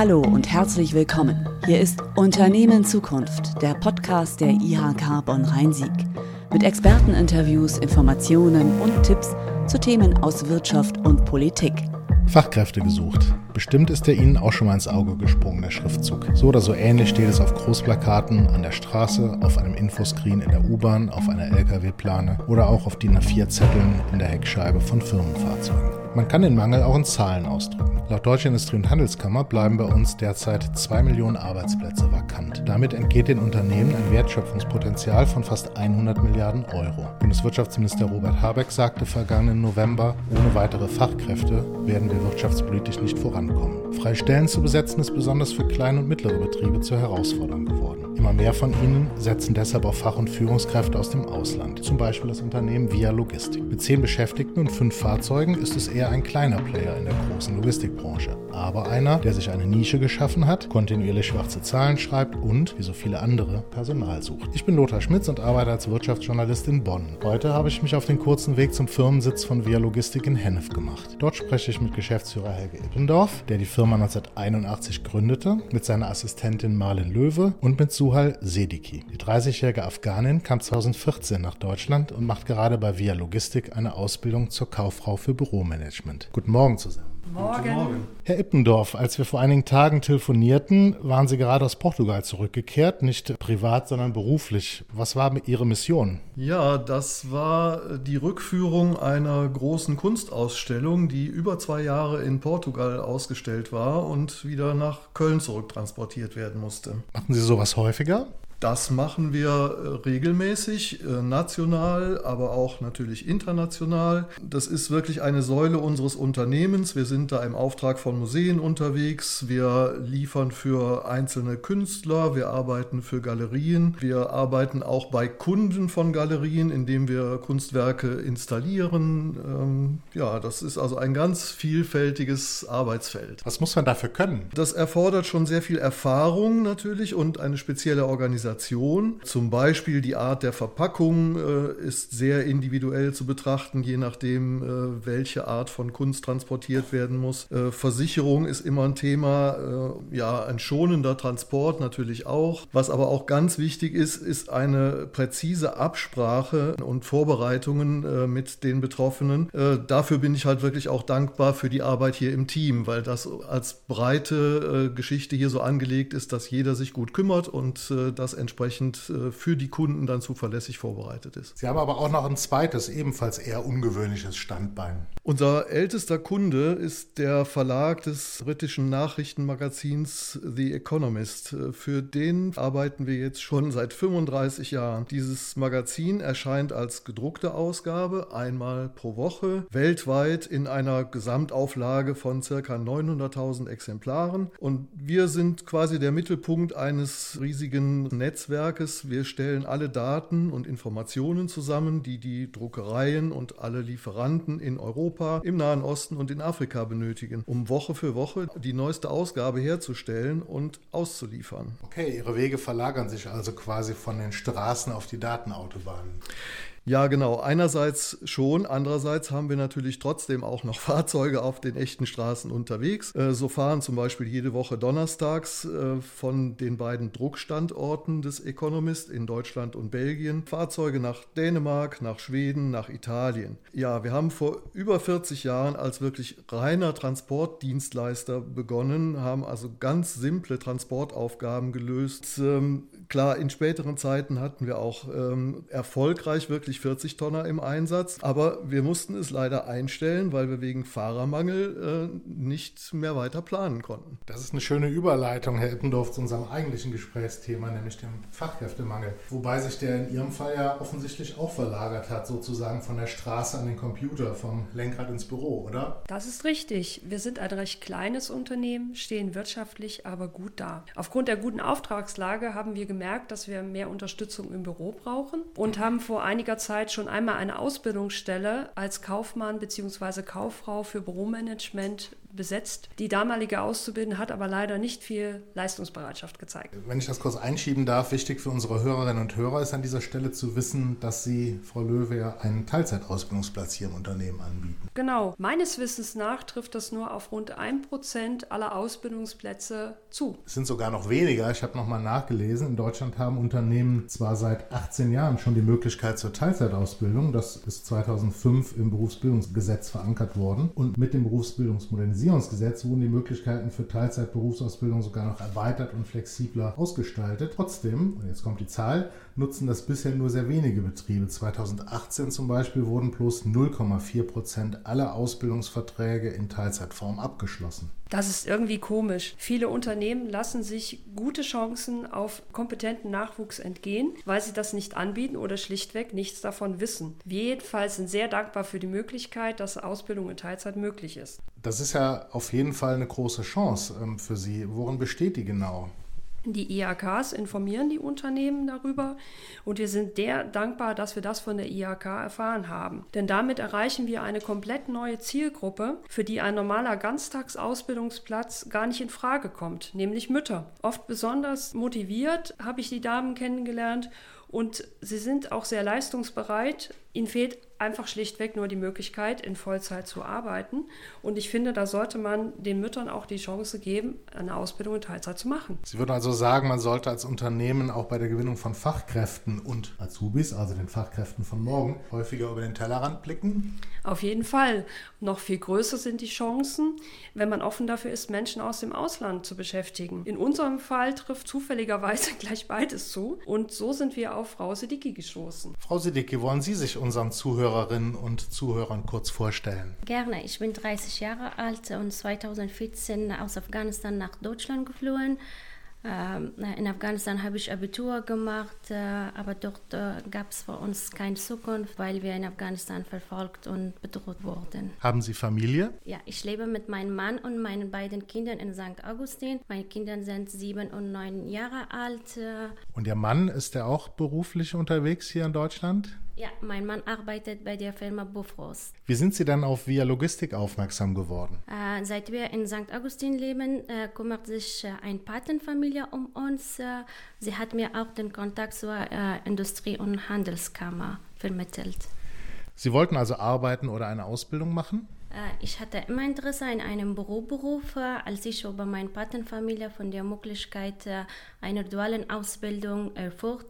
Hallo und herzlich willkommen. Hier ist Unternehmen Zukunft, der Podcast der IHK Bonn-Rhein-Sieg. Mit Experteninterviews, Informationen und Tipps zu Themen aus Wirtschaft und Politik. Fachkräfte gesucht. Bestimmt ist der Ihnen auch schon mal ins Auge gesprungen, der Schriftzug. So oder so ähnlich steht es auf Großplakaten, an der Straße, auf einem Infoscreen in der U-Bahn, auf einer LKW-Plane oder auch auf DIN A4-Zetteln in der Heckscheibe von Firmenfahrzeugen. Man kann den Mangel auch in Zahlen ausdrücken. Laut Deutscher Industrie- und Handelskammer bleiben bei uns derzeit 2 Millionen Arbeitsplätze vakant. Damit entgeht den Unternehmen ein Wertschöpfungspotenzial von fast 100 Milliarden Euro. Bundeswirtschaftsminister Robert Habeck sagte vergangenen November, ohne weitere Fachkräfte werden wir wirtschaftspolitisch nicht vorankommen. Freie Stellen zu besetzen ist besonders für kleine und mittlere Betriebe zur Herausforderung geworden. Immer mehr von ihnen setzen deshalb auf Fach- und Führungskräfte aus dem Ausland, zum Beispiel das Unternehmen Via Logistik. Mit zehn Beschäftigten und fünf Fahrzeugen ist es eher ein kleiner Player in der großen Logistikbranche, aber einer, der sich eine Nische geschaffen hat, kontinuierlich schwarze Zahlen schreibt und, wie so viele andere, Personal sucht. Ich bin Lothar Schmitz und arbeite als Wirtschaftsjournalist in Bonn. Heute habe ich mich auf den kurzen Weg zum Firmensitz von Via Logistik in Hennef gemacht. Dort spreche ich mit Geschäftsführer Helge Ippendorf, der die Firma 1981 gründete, mit seiner Assistentin Marlen Löwe und mit Suha Suhal Sediki. Die 30-jährige Afghanin kam 2014 nach Deutschland und macht gerade bei Via Logistik eine Ausbildung zur Kauffrau für Büromanagement. Guten Morgen zusammen. Morgen. Morgen. Herr Ippendorf, als wir vor einigen Tagen telefonierten, waren Sie gerade aus Portugal zurückgekehrt, nicht privat, sondern beruflich. Was war Ihre Mission? Ja, das war die Rückführung einer großen Kunstausstellung, die über zwei Jahre in Portugal ausgestellt war und wieder nach Köln zurücktransportiert werden musste. Machen Sie sowas häufiger? Das machen wir äh, regelmäßig, äh, national, aber auch natürlich international. Das ist wirklich eine Säule unseres Unternehmens. Wir sind da im Auftrag von Museen unterwegs. Wir liefern für einzelne Künstler. Wir arbeiten für Galerien. Wir arbeiten auch bei Kunden von Galerien, indem wir Kunstwerke installieren. Ähm, ja, das ist also ein ganz vielfältiges Arbeitsfeld. Was muss man dafür können? Das erfordert schon sehr viel Erfahrung natürlich und eine spezielle Organisation. Organisation. Zum Beispiel die Art der Verpackung äh, ist sehr individuell zu betrachten, je nachdem, äh, welche Art von Kunst transportiert werden muss. Äh, Versicherung ist immer ein Thema, äh, ja, ein schonender Transport natürlich auch. Was aber auch ganz wichtig ist, ist eine präzise Absprache und Vorbereitungen äh, mit den Betroffenen. Äh, dafür bin ich halt wirklich auch dankbar für die Arbeit hier im Team, weil das als breite Geschichte hier so angelegt ist, dass jeder sich gut kümmert und das entsprechend äh, für die Kunden dann zuverlässig vorbereitet ist. Sie haben aber auch noch ein zweites, ebenfalls eher ungewöhnliches Standbein. Unser ältester Kunde ist der Verlag des britischen Nachrichtenmagazins The Economist. Äh, für den arbeiten wir jetzt schon seit 35 Jahren. Dieses Magazin erscheint als gedruckte Ausgabe einmal pro Woche, weltweit in einer Gesamtauflage von ca. 900.000 Exemplaren. Und wir sind quasi der Mittelpunkt eines riesigen Netzwerks Netzwerkes. Wir stellen alle Daten und Informationen zusammen, die die Druckereien und alle Lieferanten in Europa, im Nahen Osten und in Afrika benötigen, um Woche für Woche die neueste Ausgabe herzustellen und auszuliefern. Okay, Ihre Wege verlagern sich also quasi von den Straßen auf die Datenautobahnen. Ja, genau. Einerseits schon, andererseits haben wir natürlich trotzdem auch noch Fahrzeuge auf den echten Straßen unterwegs. Äh, so fahren zum Beispiel jede Woche donnerstags äh, von den beiden Druckstandorten des Economist in Deutschland und Belgien Fahrzeuge nach Dänemark, nach Schweden, nach Italien. Ja, wir haben vor über 40 Jahren als wirklich reiner Transportdienstleister begonnen, haben also ganz simple Transportaufgaben gelöst. Klar, in späteren Zeiten hatten wir auch ähm, erfolgreich wirklich wirklich 40 Tonner im Einsatz. Aber wir mussten es leider einstellen, weil wir wegen Fahrermangel äh, nicht mehr weiter planen konnten. Das ist eine schöne Überleitung, Herr Eppendorf, zu unserem eigentlichen Gesprächsthema, nämlich dem Fachkräftemangel. Wobei sich der in Ihrem Fall ja offensichtlich auch verlagert hat, sozusagen von der Straße an den Computer, vom Lenkrad ins Büro, oder? Das ist richtig. Wir sind ein recht kleines Unternehmen, stehen wirtschaftlich aber gut da. Aufgrund der guten Auftragslage haben wir gemerkt, dass wir mehr Unterstützung im Büro brauchen und haben vor einiger Zeit schon einmal eine Ausbildungsstelle als Kaufmann bzw. Kauffrau für Büromanagement besetzt. Die damalige Auszubildende hat aber leider nicht viel Leistungsbereitschaft gezeigt. Wenn ich das kurz einschieben darf, wichtig für unsere Hörerinnen und Hörer ist an dieser Stelle zu wissen, dass Sie, Frau Löwe, ja einen Teilzeitausbildungsplatz hier im Unternehmen anbieten. Genau. Meines Wissens nach trifft das nur auf rund 1% aller Ausbildungsplätze zu. Es sind sogar noch weniger. Ich habe nochmal nachgelesen. In Deutschland haben Unternehmen zwar seit 18 Jahren schon die Möglichkeit zur Teilzeitausbildung. Das ist 2005 im Berufsbildungsgesetz verankert worden. Und mit dem Berufsbildungsmodernisierungsgesetz wurden die Möglichkeiten für Teilzeitberufsausbildung sogar noch erweitert und flexibler ausgestaltet. Trotzdem, und jetzt kommt die Zahl, nutzen das bisher nur sehr wenige Betriebe. 2018 zum Beispiel wurden bloß 0,4 Prozent aller Ausbildungsverträge in Teilzeitform abgeschlossen. Das ist irgendwie komisch. Viele Unternehmen lassen sich gute Chancen auf kompetenten Nachwuchs entgehen, weil sie das nicht anbieten oder schlichtweg nichts davon wissen. Wir jedenfalls sind sehr dankbar für die Möglichkeit, dass Ausbildung in Teilzeit möglich ist. Das ist ja auf jeden Fall eine große Chance ähm, für Sie. Worin besteht die genau? Die IHKs informieren die Unternehmen darüber und wir sind sehr dankbar, dass wir das von der IHK erfahren haben. Denn damit erreichen wir eine komplett neue Zielgruppe, für die ein normaler Ganztagsausbildungsplatz gar nicht in Frage kommt, nämlich Mütter. Oft besonders motiviert habe ich die Damen kennengelernt und sie sind auch sehr leistungsbereit. Ihnen fehlt einfach schlichtweg nur die Möglichkeit, in Vollzeit zu arbeiten. Und ich finde, da sollte man den Müttern auch die Chance geben, eine Ausbildung in Teilzeit zu machen. Sie würden also sagen, man sollte als Unternehmen auch bei der Gewinnung von Fachkräften und Azubis, also den Fachkräften von morgen, häufiger über den Tellerrand blicken? Auf jeden Fall. Noch viel größer sind die Chancen, wenn man offen dafür ist, Menschen aus dem Ausland zu beschäftigen. In unserem Fall trifft zufälligerweise gleich beides zu. Und so sind wir auf Frau Sidicki gestoßen. Frau Sidicki, wollen Sie sich unseren Zuhörerinnen und Zuhörern kurz vorstellen? Gerne. Ich bin 30 Jahre alt und 2014 aus Afghanistan nach Deutschland geflohen. Ähm, in Afghanistan habe ich Abitur gemacht, äh, aber dort äh, gab es für uns keine Zukunft, weil wir in Afghanistan verfolgt und bedroht wurden. Haben Sie Familie? Ja, ich lebe mit meinem Mann und meinen beiden Kindern in St. Augustin. Meine Kinder sind sieben und neun Jahre alt. Und Ihr Mann, ist er auch beruflich unterwegs hier in Deutschland? Ja, mein Mann arbeitet bei der Firma Bufrost. Wie sind Sie dann auf Via Logistik aufmerksam geworden? Äh, seit wir in St. Augustin leben, äh, kümmert sich äh, eine Patenfamilie um uns. Äh, sie hat mir auch den Kontakt zur äh, Industrie- und Handelskammer vermittelt. Sie wollten also arbeiten oder eine Ausbildung machen? Äh, ich hatte immer Interesse in einem Büroberuf, als ich über meine Patenfamilie von der Möglichkeit äh, einer dualen Ausbildung erfuhr,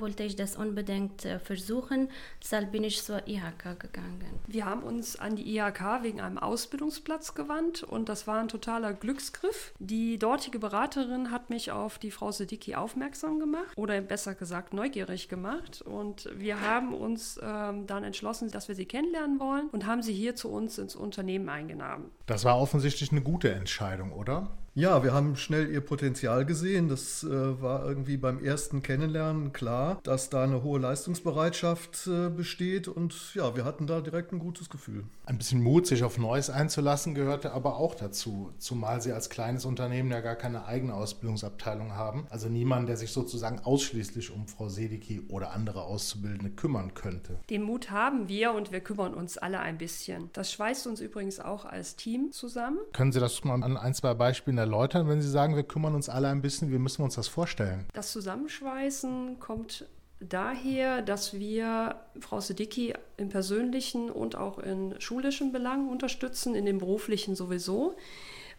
wollte ich das unbedingt äh, versuchen. Deshalb bin ich zur IHK gegangen. Wir haben uns an die IHK wegen einem Ausbildungsplatz gewandt und das war ein totaler Glücksgriff. Die dortige Beraterin hat mich auf die Frau Sedicki aufmerksam gemacht oder besser gesagt neugierig gemacht und wir haben uns ähm, dann entschlossen, dass wir sie kennenlernen wollen und haben sie hier zu uns ins Unternehmen eingenommen. Das war offensichtlich eine gute Entscheidung, oder? Ja, wir haben schnell ihr Potenzial gesehen. Das äh, war irgendwie beim ersten Kennenlernen klar, dass da eine hohe Leistungsbereitschaft äh, besteht und ja, wir hatten da direkt ein gutes Gefühl. Ein bisschen Mut, sich auf Neues einzulassen, gehörte aber auch dazu, zumal sie als kleines Unternehmen ja gar keine eigene Ausbildungsabteilung haben. Also niemand, der sich sozusagen ausschließlich um Frau Sedicki oder andere Auszubildende kümmern könnte. Den Mut haben wir und wir kümmern uns alle ein bisschen. Das schweißt uns übrigens auch als Team zusammen. Können Sie das mal an ein, zwei Beispielen erläutern, wenn Sie sagen, wir kümmern uns alle ein bisschen? Wie müssen wir uns das vorstellen? Das Zusammenschweißen kommt daher, dass wir Frau Sedicki im persönlichen und auch in schulischen Belangen unterstützen, in dem beruflichen sowieso.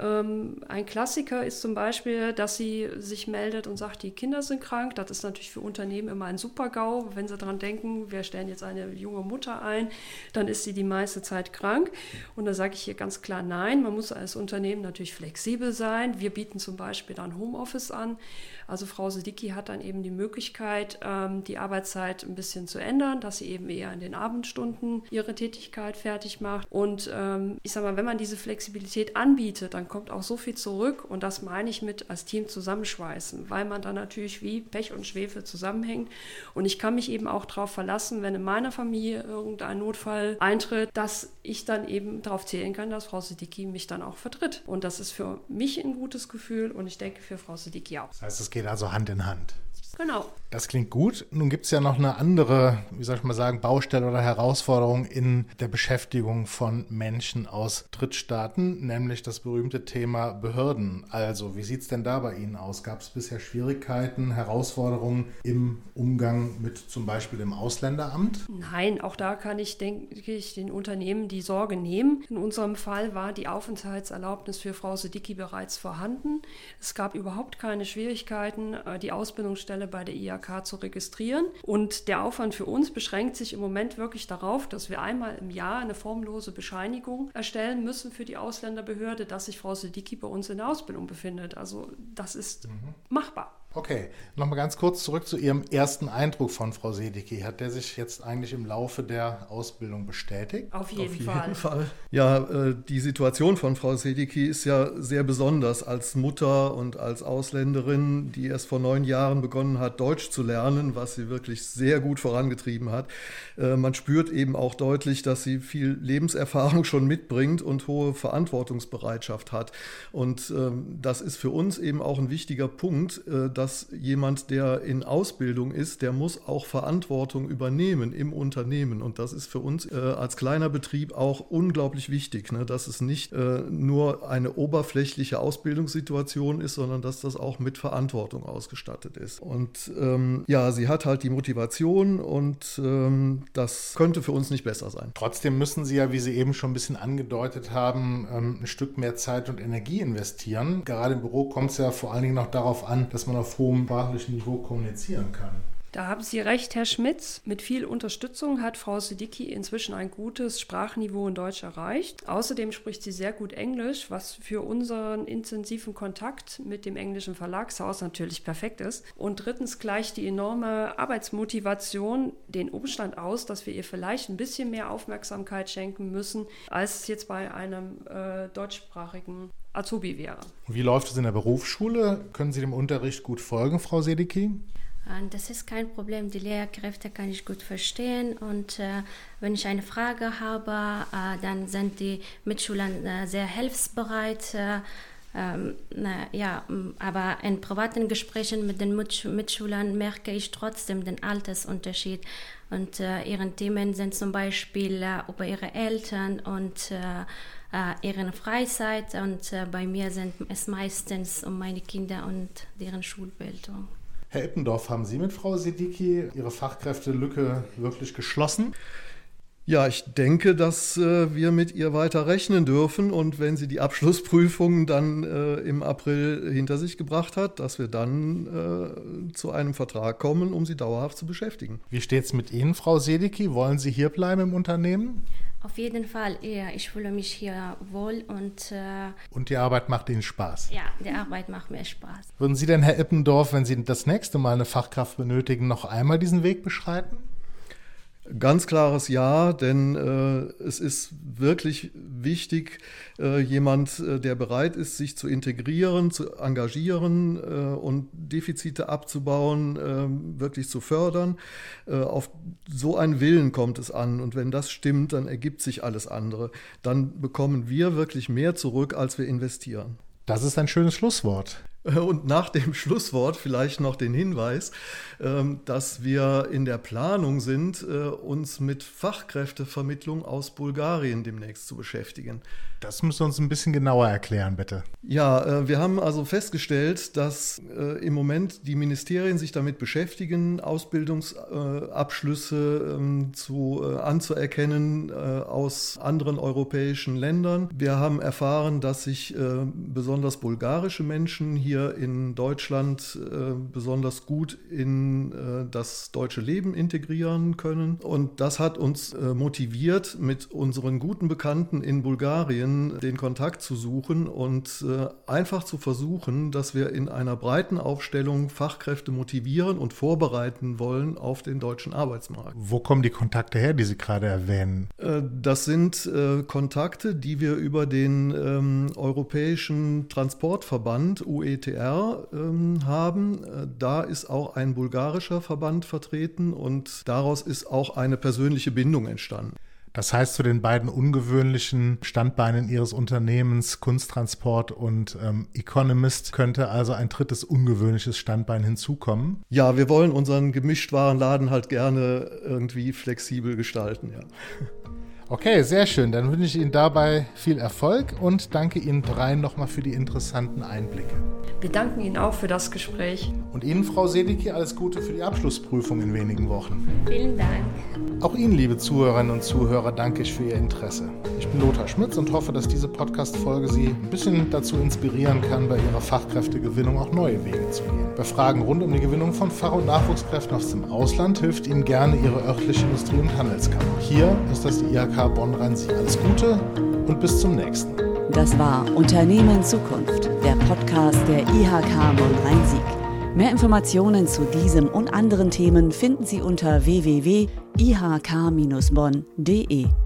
Ähm, ein Klassiker ist zum Beispiel, dass sie sich meldet und sagt, die Kinder sind krank. Das ist natürlich für Unternehmen immer ein Super-GAU. Wenn sie daran denken, wir stellen jetzt eine junge Mutter ein, dann ist sie die meiste Zeit krank. Und da sage ich hier ganz klar nein. Man muss als Unternehmen natürlich flexibel sein. Wir bieten zum Beispiel dann Homeoffice an. Also Frau Sedicki hat dann eben die Möglichkeit, ähm, die Arbeitszeit ein bisschen zu ändern, dass sie eben eher in den Abendstunden ihre Tätigkeit fertig macht. Und ähm, ich sage mal, wenn man diese Flexibilität anbietet, dann kommt auch so viel zurück. Und das meine ich mit als Team zusammenschweißen, weil man dann natürlich wie Pech und Schwefel zusammenhängt. Und ich kann mich eben auch darauf verlassen, wenn in meiner Familie irgendein Notfall eintritt, dass ich dann eben darauf zählen kann, dass Frau Sedicki mich dann auch vertritt. Und das ist für mich ein gutes Gefühl und ich denke für Frau Sedicki auch. Das heißt, geht also Hand in Hand. Genau. Das klingt gut. Nun gibt es ja noch eine andere, wie soll ich mal sagen, Baustelle oder Herausforderung in der Beschäftigung von Menschen aus Drittstaaten, nämlich das berühmte Thema Behörden. Also, wie sieht es denn da bei Ihnen aus? Gab es bisher Schwierigkeiten, Herausforderungen im Umgang mit zum Beispiel dem Ausländeramt? Nein, auch da kann ich, denke ich, den Unternehmen die Sorge nehmen. In unserem Fall war die Aufenthaltserlaubnis für Frau Sedicki bereits vorhanden. Es gab überhaupt keine Schwierigkeiten, äh, die Ausbildungsstelle bei der IAK IHK zu registrieren. Und der Aufwand für uns beschränkt sich im Moment wirklich darauf, dass wir einmal im Jahr eine formlose Bescheinigung erstellen müssen für die Ausländerbehörde, dass sich Frau Sedicki bei uns in der Ausbildung befindet. Also das ist mhm. machbar. Okay, nochmal ganz kurz zurück zu Ihrem ersten Eindruck von Frau Sedicki. Hat der sich jetzt eigentlich im Laufe der Ausbildung bestätigt? Auf jeden, Auf jeden Fall. Fall. Ja, äh, die Situation von Frau Sedicki ist ja sehr besonders als Mutter und als Ausländerin, die erst vor neun Jahren begonnen hat, Deutsch zu lernen, was sie wirklich sehr gut vorangetrieben hat. Äh, man spürt eben auch deutlich, dass sie viel Lebenserfahrung schon mitbringt und hohe Verantwortungsbereitschaft hat. Und ähm, das ist für uns eben auch ein wichtiger Punkt, äh, dass dass jemand, der in Ausbildung ist, der muss auch Verantwortung übernehmen im Unternehmen. Und das ist für uns äh, als kleiner Betrieb auch unglaublich wichtig, ne? dass es nicht äh, nur eine oberflächliche Ausbildungssituation ist, sondern dass das auch mit Verantwortung ausgestattet ist. Und ähm, ja, sie hat halt die Motivation und ähm, das könnte für uns nicht besser sein. Trotzdem müssen Sie ja, wie Sie eben schon ein bisschen angedeutet haben, ähm, ein Stück mehr Zeit und Energie investieren. Gerade im Büro kommt es ja vor allen Dingen noch darauf an, dass man auf hohem sprachlichen Niveau kommunizieren kann. Da haben Sie recht, Herr Schmitz. Mit viel Unterstützung hat Frau Sidicki inzwischen ein gutes Sprachniveau in Deutsch erreicht. Außerdem spricht sie sehr gut Englisch, was für unseren intensiven Kontakt mit dem englischen Verlagshaus natürlich perfekt ist. Und drittens gleicht die enorme Arbeitsmotivation den Umstand aus, dass wir ihr vielleicht ein bisschen mehr Aufmerksamkeit schenken müssen, als es jetzt bei einem äh, deutschsprachigen Azubi wäre. Wie läuft es in der Berufsschule? Können Sie dem Unterricht gut folgen, Frau Sedicki? Das ist kein Problem. Die Lehrkräfte kann ich gut verstehen. Und äh, wenn ich eine Frage habe, äh, dann sind die Mitschüler äh, sehr hilfsbereit. Äh, ähm, na, ja, aber in privaten Gesprächen mit den Mitschülern merke ich trotzdem den Altersunterschied. Und äh, ihre Themen sind zum Beispiel äh, über ihre Eltern und ihre Freizeit. Und bei mir sind es meistens um meine Kinder und deren Schulbildung. Herr Eppendorf, haben Sie mit Frau Sidicki Ihre Fachkräftelücke wirklich geschlossen? Ja, ich denke, dass äh, wir mit ihr weiter rechnen dürfen und wenn sie die Abschlussprüfung dann äh, im April hinter sich gebracht hat, dass wir dann äh, zu einem Vertrag kommen, um sie dauerhaft zu beschäftigen. Wie steht es mit Ihnen, Frau Sedicki? Wollen Sie hier bleiben im Unternehmen? Auf jeden Fall, ja. Ich fühle mich hier wohl und. Äh, und die Arbeit macht Ihnen Spaß? Ja, die Arbeit macht mir Spaß. Würden Sie denn, Herr Eppendorf, wenn Sie das nächste Mal eine Fachkraft benötigen, noch einmal diesen Weg beschreiten? Ganz klares Ja, denn äh, es ist wirklich wichtig, äh, jemand, äh, der bereit ist, sich zu integrieren, zu engagieren äh, und Defizite abzubauen, äh, wirklich zu fördern. Äh, auf so einen Willen kommt es an. Und wenn das stimmt, dann ergibt sich alles andere. Dann bekommen wir wirklich mehr zurück, als wir investieren. Das ist ein schönes Schlusswort. Und nach dem Schlusswort vielleicht noch den Hinweis, ähm, dass wir in der Planung sind, äh, uns mit Fachkräftevermittlung aus Bulgarien demnächst zu beschäftigen. Das müssen Sie uns ein bisschen genauer erklären, bitte. Ja, äh, wir haben also festgestellt, dass äh, im Moment die Ministerien sich damit beschäftigen, Ausbildungsabschlüsse ähm, zu, anzuerkennen aus anderen europäischen Ländern. Wir haben erfahren, dass sich besonders bulgarische Menschen hier in Deutschland äh, besonders gut in äh, das deutsche Leben integrieren können. Und das hat uns äh, motiviert, mit unseren guten Bekannten in Bulgarien den Kontakt zu suchen und äh, einfach zu versuchen, dass wir in einer breiten Aufstellung Fachkräfte motivieren und vorbereiten wollen auf den deutschen Arbeitsmarkt. Wo kommen die Kontakte her, die Sie gerade erwähnen? Äh, das sind äh, Kontakte, die wir über den ähm, Europäischen Transportverband UET DDR ähm, haben. Da ist auch ein bulgarischer Verband vertreten und daraus ist auch eine persönliche Bindung entstanden. Das heißt, zu den beiden ungewöhnlichen Standbeinen Ihres Unternehmens, Kunsttransport und ähm, Economist, könnte also ein drittes ungewöhnliches Standbein hinzukommen? Ja, wir wollen unseren Gemischtwarenladen halt gerne irgendwie flexibel gestalten, ja. Okay, sehr schön. Dann wünsche ich Ihnen dabei viel Erfolg und danke Ihnen dreien nochmal für die interessanten Einblicke. Wir danken Ihnen auch für das Gespräch. Und Ihnen, Frau Sedicki, alles Gute für die Abschlussprüfung in wenigen Wochen. Vielen Dank. Auch Ihnen, liebe Zuhörerinnen und Zuhörer, danke ich für Ihr Interesse. Ich bin Lothar Schmitz und hoffe, dass diese Podcast-Folge Sie ein bisschen dazu inspirieren kann, bei Ihrer Fachkräftegewinnung auch neue Wege zu gehen. Bei Fragen rund um die Gewinnung von Fach- und Nachwuchskräften aus dem Ausland hilft Ihnen gerne Ihre örtliche Industrie- und Handelskammer. Hier ist das die IHK Bonn-Rhein-Sieg. Alles Gute und bis zum nächsten. Das war Unternehmen Zukunft, der Podcast der IHK Bonn-Rhein-Sieg. Mehr Informationen zu diesem und anderen Themen finden Sie unter www.ihk-bonn.de.